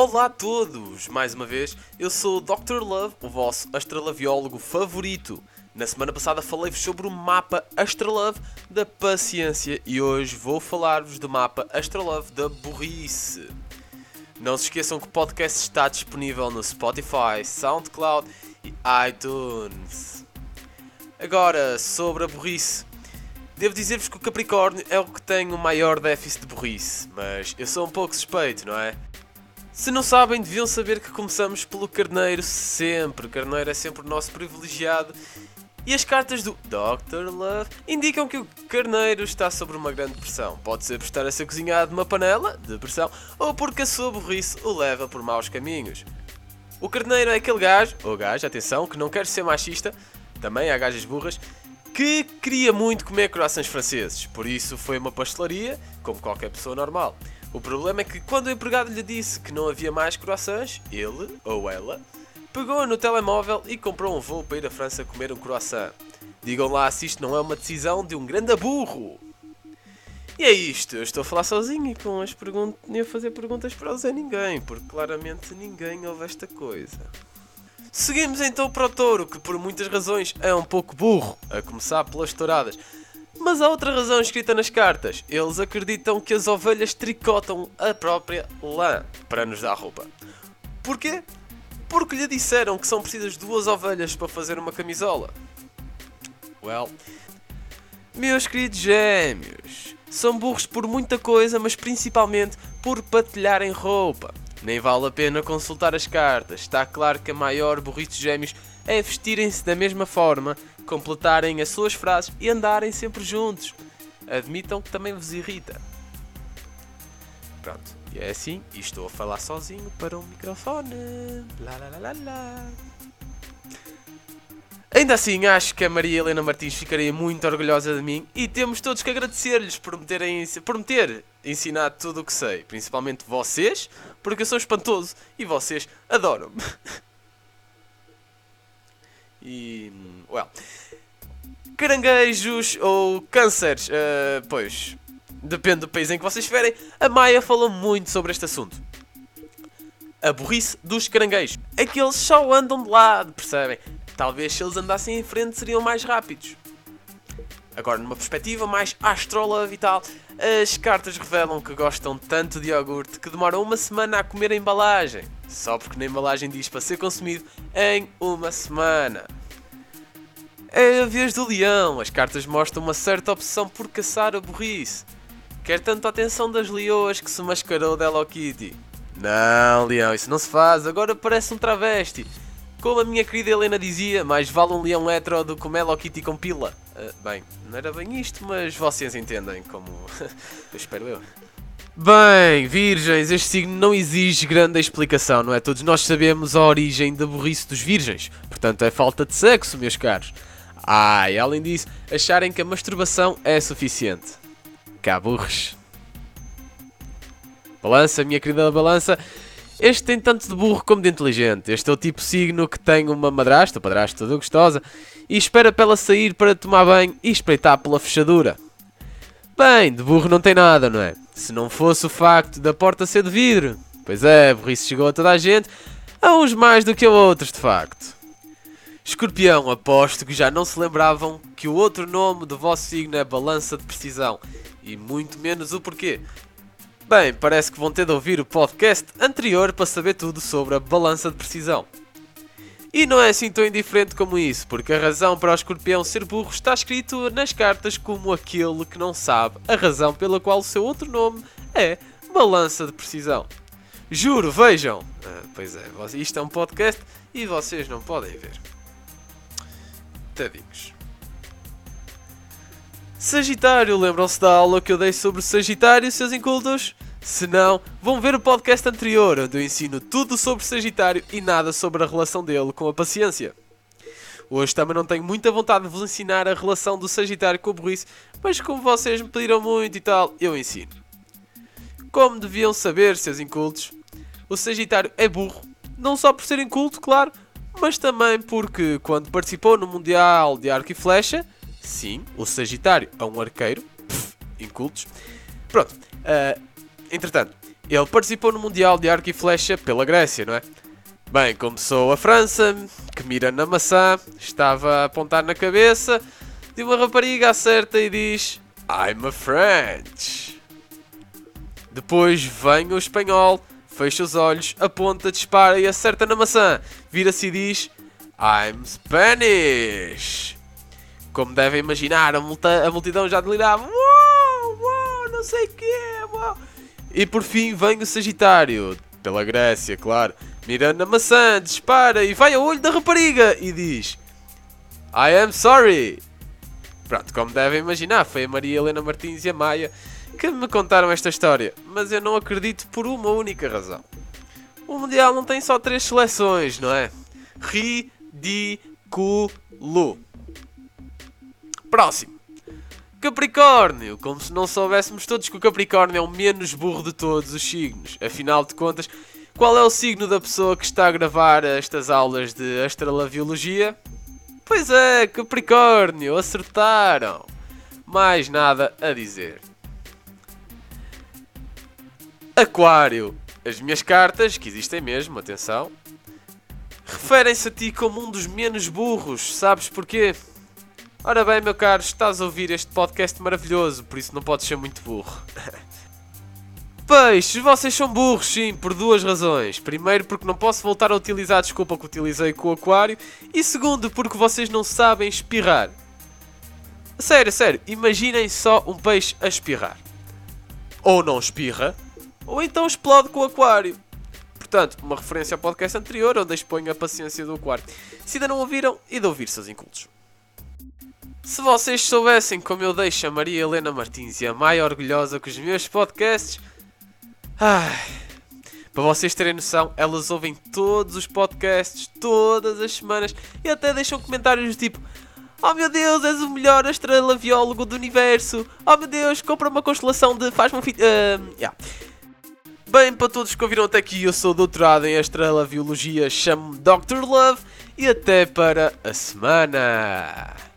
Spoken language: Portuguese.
Olá a todos! Mais uma vez, eu sou o Dr. Love, o vosso astralaviólogo favorito. Na semana passada falei-vos sobre o mapa Astralove da paciência e hoje vou falar-vos do mapa Astralove da burrice. Não se esqueçam que o podcast está disponível no Spotify, SoundCloud e iTunes. Agora, sobre a burrice. Devo dizer-vos que o Capricórnio é o que tem o maior déficit de burrice, mas eu sou um pouco suspeito, não é? Se não sabem, deviam saber que começamos pelo Carneiro sempre. Carneiro é sempre o nosso privilegiado. E as cartas do Dr. Love indicam que o carneiro está sob uma grande pressão. Pode ser por estar a ser cozinhado numa panela de pressão ou porque a sua burrice o leva por maus caminhos. O carneiro é aquele gajo, ou gajo, atenção, que não quer ser machista, também há gajas burras, que queria muito comer croissants franceses, por isso foi uma pastelaria, como qualquer pessoa normal. O problema é que quando o empregado lhe disse que não havia mais croissants, ele, ou ela, pegou no telemóvel e comprou um voo para ir à França comer um croissant. Digam lá se isto não é uma decisão de um grande burro. E é isto, eu estou a falar sozinho e com as perguntas, nem a fazer perguntas para o Ninguém, porque claramente ninguém ouve esta coisa. Seguimos então para o touro, que por muitas razões é um pouco burro, a começar pelas touradas. Mas há outra razão escrita nas cartas. Eles acreditam que as ovelhas tricotam a própria lã para nos dar roupa. Porquê? Porque lhe disseram que são precisas duas ovelhas para fazer uma camisola. Well, meus queridos gêmeos, são burros por muita coisa, mas principalmente por partilharem roupa. Nem vale a pena consultar as cartas. Está claro que a maior burrice de gêmeos é vestirem-se da mesma forma, completarem as suas frases e andarem sempre juntos. Admitam que também vos irrita. Pronto, e é assim, e estou a falar sozinho para um microfone. Lá, lá, lá, lá. Ainda assim, acho que a Maria Helena Martins ficaria muito orgulhosa de mim e temos todos que agradecer-lhes por por me ter ensinado tudo o que sei. Principalmente vocês, porque eu sou espantoso e vocês adoram-me. e. Well. Caranguejos ou cânceres, uh, pois. Depende do país em que vocês estiverem. A Maia falou muito sobre este assunto. A burrice dos caranguejos. É que eles só andam de lado, percebem? Talvez se eles andassem em frente seriam mais rápidos. Agora, numa perspectiva mais astrolove e tal, as cartas revelam que gostam tanto de iogurte que demoram uma semana a comer a embalagem. Só porque na embalagem diz para ser consumido em uma semana. É a vez do leão. As cartas mostram uma certa opção por caçar a burrice. Quer tanto a atenção das leoas que se mascarou de Hello Kitty. Não, leão, isso não se faz. Agora parece um travesti. Como a minha querida Helena dizia, mais vale um leão hetero do que um Hello Kitty com pila. Uh, bem, não era bem isto, mas vocês entendem como... eu espero eu. Bem, virgens, este signo não exige grande explicação, não é? Todos nós sabemos a origem da burrice dos virgens. Portanto, é falta de sexo, meus caros. Ah, e além disso, acharem que a masturbação é suficiente. Caburros. Balança, minha querida balança. Este tem tanto de burro como de inteligente. Este é o tipo signo que tem uma madrasta, padrasto toda gostosa, e espera para ela sair para tomar banho e espreitar pela fechadura. Bem, de burro não tem nada, não é? Se não fosse o facto da porta ser de vidro. Pois é, burrice chegou a toda a gente, a uns mais do que a outros, de facto. Escorpião, aposto que já não se lembravam que o outro nome do vosso signo é balança de precisão, e muito menos o porquê. Bem, parece que vão ter de ouvir o podcast anterior para saber tudo sobre a balança de precisão. E não é assim tão indiferente como isso, porque a razão para o escorpião ser burro está escrito nas cartas como aquele que não sabe a razão pela qual o seu outro nome é balança de precisão. Juro, vejam! Ah, pois é, isto é um podcast e vocês não podem ver. Tadinhos. Sagitário, lembram-se da aula que eu dei sobre Sagitário, seus incultos? Se não, vão ver o podcast anterior, onde eu ensino tudo sobre Sagitário e nada sobre a relação dele com a paciência. Hoje também não tenho muita vontade de vos ensinar a relação do Sagitário com o burrice, mas como vocês me pediram muito e tal, eu ensino. Como deviam saber, seus incultos, o Sagitário é burro, não só por ser inculto, claro, mas também porque quando participou no Mundial de Arco e Flecha, Sim, o Sagitário é um arqueiro. Pff, incultos. Pronto. Uh, entretanto, Ele participou no Mundial de Arco e Flecha pela Grécia, não é? Bem, começou a França, que mira na maçã, estava a apontar na cabeça de uma rapariga acerta e diz I'm a French. Depois vem o espanhol, fecha os olhos, aponta, dispara e acerta na maçã. Vira-se e diz I'm Spanish. Como devem imaginar, a, multa, a multidão já delirava. Uou, uou, não sei o quê, uou. E por fim vem o Sagitário, pela Grécia, claro. Mirando na maçã, dispara e vai ao olho da rapariga e diz I am sorry. Pronto, como devem imaginar, foi a Maria Helena Martins e a Maia que me contaram esta história, mas eu não acredito por uma única razão. O Mundial não tem só três seleções, não é? Ridículo. Próximo. Capricórnio, como se não soubéssemos todos que o Capricórnio é o menos burro de todos os signos. Afinal de contas, qual é o signo da pessoa que está a gravar estas aulas de astralabiologia? Pois é, Capricórnio, acertaram. Mais nada a dizer. Aquário. As minhas cartas, que existem mesmo, atenção, referem-se a ti como um dos menos burros. Sabes porquê? Ora bem, meu caro, estás a ouvir este podcast maravilhoso, por isso não podes ser muito burro. Peixes, vocês são burros, sim, por duas razões. Primeiro, porque não posso voltar a utilizar a desculpa que utilizei com o aquário. E segundo, porque vocês não sabem espirrar. Sério, sério, imaginem só um peixe a espirrar. Ou não espirra, ou então explode com o aquário. Portanto, uma referência ao podcast anterior, onde exponho a paciência do aquário. Se ainda não ouviram, e de ouvir seus incultos. Se vocês soubessem como eu deixo a Maria Helena Martins e a Maia orgulhosa com os meus podcasts. Ai, para vocês terem noção, elas ouvem todos os podcasts, todas as semanas, e até deixam comentários do tipo: Oh meu Deus, és o melhor astralaviólogo do universo! Oh meu Deus, compra uma constelação de. faz-me um. Fi... Uh, yeah. Bem, para todos que ouviram até aqui, eu sou doutorado em astralaviologia, chamo-me Dr. Love, e até para a semana!